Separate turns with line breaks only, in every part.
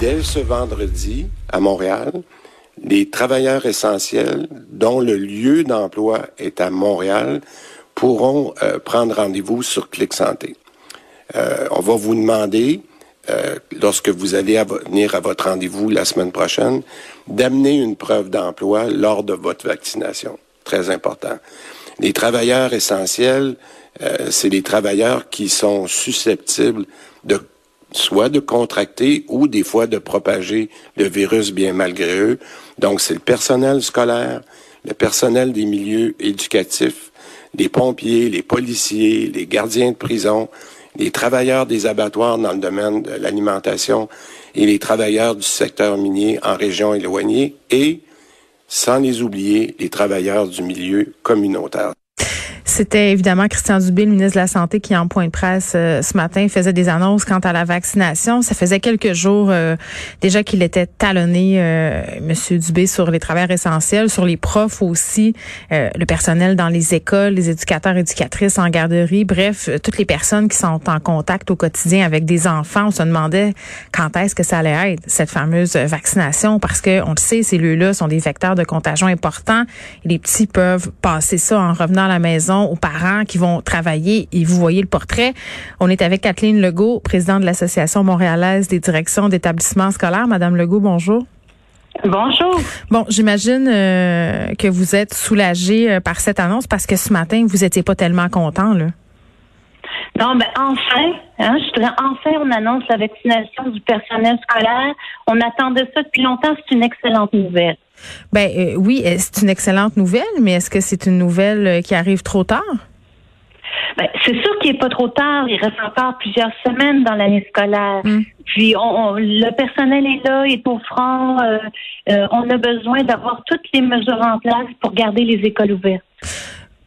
Dès ce vendredi, à Montréal, les travailleurs essentiels dont le lieu d'emploi est à Montréal pourront euh, prendre rendez-vous sur Clic Santé. Euh, on va vous demander, euh, lorsque vous allez venir à votre rendez-vous la semaine prochaine, d'amener une preuve d'emploi lors de votre vaccination. Très important. Les travailleurs essentiels, c'est les travailleurs qui sont susceptibles de soit de contracter ou des fois de propager le virus bien malgré eux. Donc, c'est le personnel scolaire, le personnel des milieux éducatifs, les pompiers, les policiers, les gardiens de prison, les travailleurs des abattoirs dans le domaine de l'alimentation et les travailleurs du secteur minier en région éloignée et, sans les oublier, les travailleurs du milieu communautaire.
C'était évidemment Christian Dubé, le ministre de la Santé, qui en point de presse euh, ce matin faisait des annonces quant à la vaccination. Ça faisait quelques jours euh, déjà qu'il était talonné, euh, Monsieur Dubé, sur les travailleurs essentiels, sur les profs aussi, le personnel dans les écoles, les éducateurs, éducatrices en garderie, bref, toutes les personnes qui sont en contact au quotidien avec des enfants. On se demandait quand est-ce que ça allait être cette fameuse vaccination, parce que on le sait, ces lieux-là sont des vecteurs de contagion importants. Les petits peuvent passer ça en revenant à la maison aux parents qui vont travailler et vous voyez le portrait. On est avec Kathleen Legault, présidente de l'Association montréalaise des directions d'établissements scolaires. Madame Legault, bonjour.
Bonjour.
Bon, j'imagine euh, que vous êtes soulagée euh, par cette annonce parce que ce matin, vous n'étiez pas tellement content, là.
Non, ben enfin, hein, je dirais enfin on annonce la vaccination du personnel scolaire. On attendait ça depuis longtemps, c'est une excellente nouvelle.
Ben euh, oui, euh, c'est une excellente nouvelle, mais est-ce que c'est une nouvelle euh, qui arrive trop tard?
Ben, c'est sûr qu'il n'est pas trop tard. Il reste encore plusieurs semaines dans l'année scolaire. Hmm. Puis on, le personnel est là, est au front. on a besoin d'avoir toutes les mesures en place pour garder les écoles ouvertes.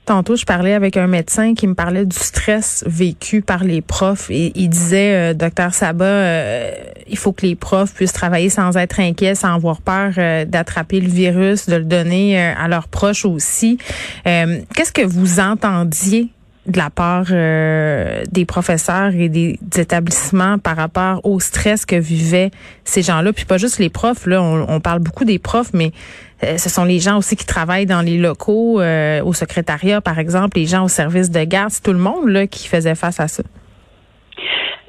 Tantôt, je parlais avec un médecin qui me parlait du stress vécu par les profs et il disait, euh, docteur Sabat, euh, il faut que les profs puissent travailler sans être inquiets, sans avoir peur euh, d'attraper le virus, de le donner à leurs proches aussi. Qu'est-ce que vous entendiez de la part des professeurs et des, établissements par rapport au stress que vivaient ces gens-là, puis pas juste les profs. Là, on, on parle beaucoup des profs, mais euh, ce sont les gens aussi qui travaillent dans les locaux, euh, au secrétariat, par exemple, les gens au service de garde. C'est tout le monde là, qui faisait face à ça.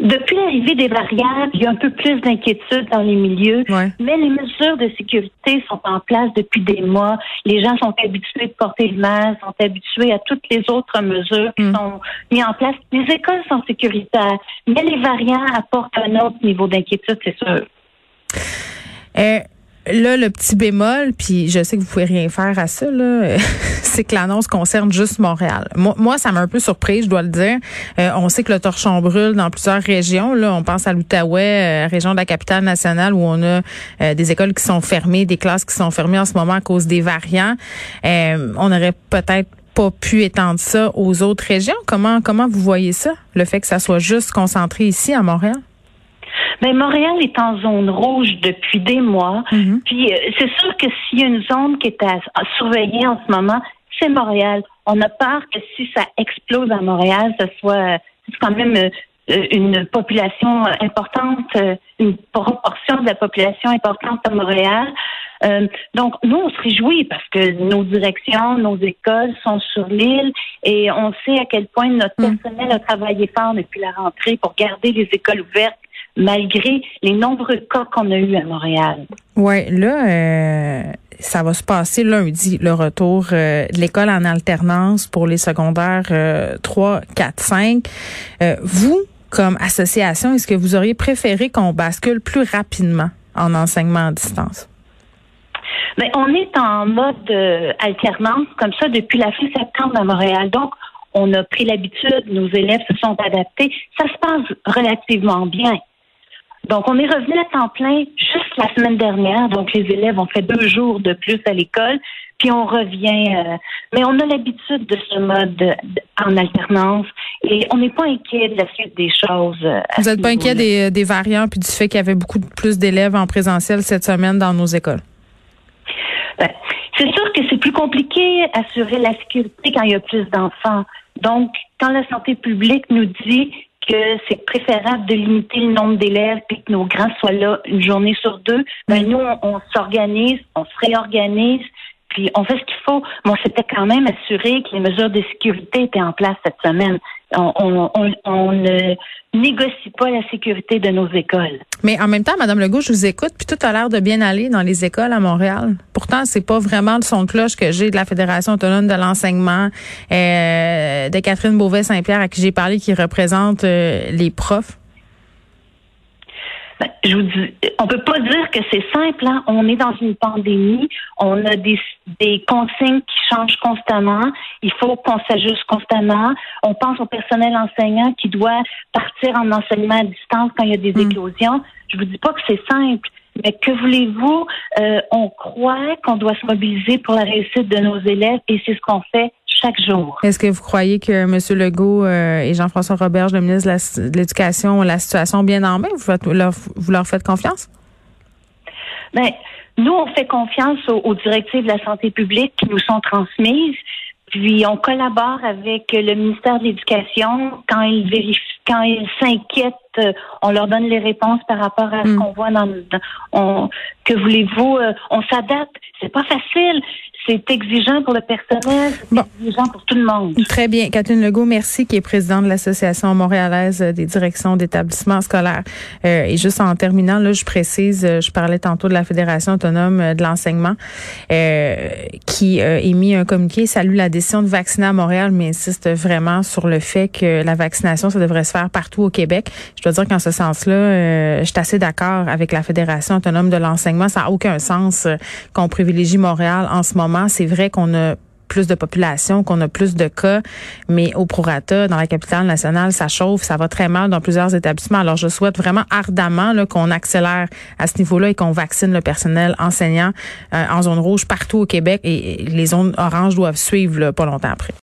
Depuis l'arrivée des variables, il y a un peu plus d'inquiétude dans les milieux, mais les mesures de sécurité sont en place depuis des mois. Les gens sont habitués de porter le masque, sont habitués à toutes les autres mesures qui mm. sont mises en place. Les écoles sont sécuritaires, mais les variants apportent un autre niveau d'inquiétude, c'est sûr.
Euh, Là, le petit bémol, puis je sais que vous pouvez rien faire à ça, là, c'est que l'annonce concerne juste Montréal. Moi, ça m'a un peu surpris, je dois le dire. Euh, on sait que le torchon brûle dans plusieurs régions. Là, on pense à l'Outaouais, euh, région de la capitale nationale, où on a euh, des écoles qui sont fermées, des classes qui sont fermées en ce moment à cause des variants. on aurait peut-être pas pu étendre ça aux autres régions. Comment comment vous voyez ça, le fait que ça soit juste concentré ici à Montréal?
Mais Montréal est en zone rouge depuis des mois. Mhm. Puis euh, c'est sûr que s'il y a une zone qui est à, surveiller en ce moment, c'est Montréal. On a peur que si ça explose à Montréal, ce soit quand même euh, une population importante, euh, une proportion de la population importante à Montréal. donc, nous, on se réjouit parce que nos directions, nos écoles sont sur l'île et on sait à quel point notre mhm. personnel a travaillé fort depuis la rentrée pour garder les écoles ouvertes malgré les nombreux cas qu'on a eus à Montréal.
Oui, là, euh, ça va se passer lundi, le retour euh, de l'école en alternance pour les secondaires 3, 4, 5. vous, comme association, est-ce que vous auriez préféré qu'on bascule plus rapidement en enseignement à distance?
Bien, on est en mode euh, alternance comme ça depuis la fin septembre à Montréal. Donc, on a pris l'habitude, nos élèves se sont adaptés. Ça se passe relativement bien. Donc, on est revenu à temps plein juste la semaine dernière. Donc, les élèves ont fait deux jours de plus à l'école, puis on revient. Euh, mais on a l'habitude de ce mode en alternance et on n'est pas inquiet de la suite des choses. Euh,
Vous n'êtes pas inquiet des, des, variants puis du fait qu'il y avait beaucoup plus d'élèves en présentiel cette semaine dans nos écoles?
Ben, c'est sûr que c'est plus compliqué d'assurer la sécurité quand il y a plus d'enfants. Donc, quand la santé publique nous dit que c'est préférable de limiter le nombre d'élèves puis que nos grands soient là une journée sur deux, ben nous, on, s'organise, on se réorganise, puis on fait ce qu'il faut. Mais on s'était quand même assuré que les mesures de sécurité étaient en place cette semaine. On, ne négocie pas la sécurité de nos écoles.
Mais en même temps, Madame Legault, je vous écoute, puis tout a l'air de bien aller dans les écoles à Montréal. Pourtant, c'est pas vraiment le son de cloche que j'ai de la Fédération autonome de l'enseignement, euh, de Catherine Beauvais-Saint-Pierre à qui j'ai parlé, qui représente euh, les profs.
Ben, je vous dis, on peut pas dire que c'est simple. Hein. On est dans une pandémie. On a des, des consignes qui changent constamment. Il faut qu'on s'ajuste constamment. On pense au personnel enseignant qui doit partir en enseignement à distance quand il y a des mm. éclosions. Je vous dis pas que c'est simple. Mais que voulez-vous? Euh, on croit qu'on doit se mobiliser pour la réussite de nos élèves et c'est ce qu'on fait chaque jour.
Est-ce que vous croyez que M. Legault euh, et Jean-François Roberge, le ministre de l'Éducation, ont la situation bien en main? Vous, leur, vous leur faites confiance?
Bien, nous, on fait confiance aux, directives de la santé publique qui nous sont transmises. Puis on collabore avec le ministère de l'Éducation quand ils vérifient, quand ils s'inquiètent, euh, on leur donne les réponses par rapport à ce hmm. qu'on voit dans, on, que voulez-vous, euh, on s'adapte. C'est pas facile c'est exigeant pour le personnel, c'est exigeant pour tout le monde.
Très bien. Catherine Legault, merci, qui est présidente de l'Association montréalaise des directions d'établissements scolaires. Euh, et juste en terminant, là, je précise, euh, je parlais tantôt de la Fédération autonome euh, de l'enseignement euh, qui a émis un communiqué, salue la décision de vacciner à Montréal, mais insiste vraiment sur le fait que la vaccination, ça devrait se faire partout au Québec. Je dois dire qu'en ce sens-là, je suis assez d'accord avec la Fédération autonome de l'enseignement. Ça n'a aucun sens qu'on privilégie Montréal en ce moment c'est vrai qu'on a plus de population, qu'on a plus de cas, mais au prorata, dans la capitale nationale, ça chauffe, ça va très mal dans plusieurs établissements. Alors, je souhaite vraiment ardemment qu'on accélère à ce niveau-là et qu'on vaccine le personnel enseignant euh, en zone rouge partout au Québec et les zones oranges doivent suivre pas longtemps après.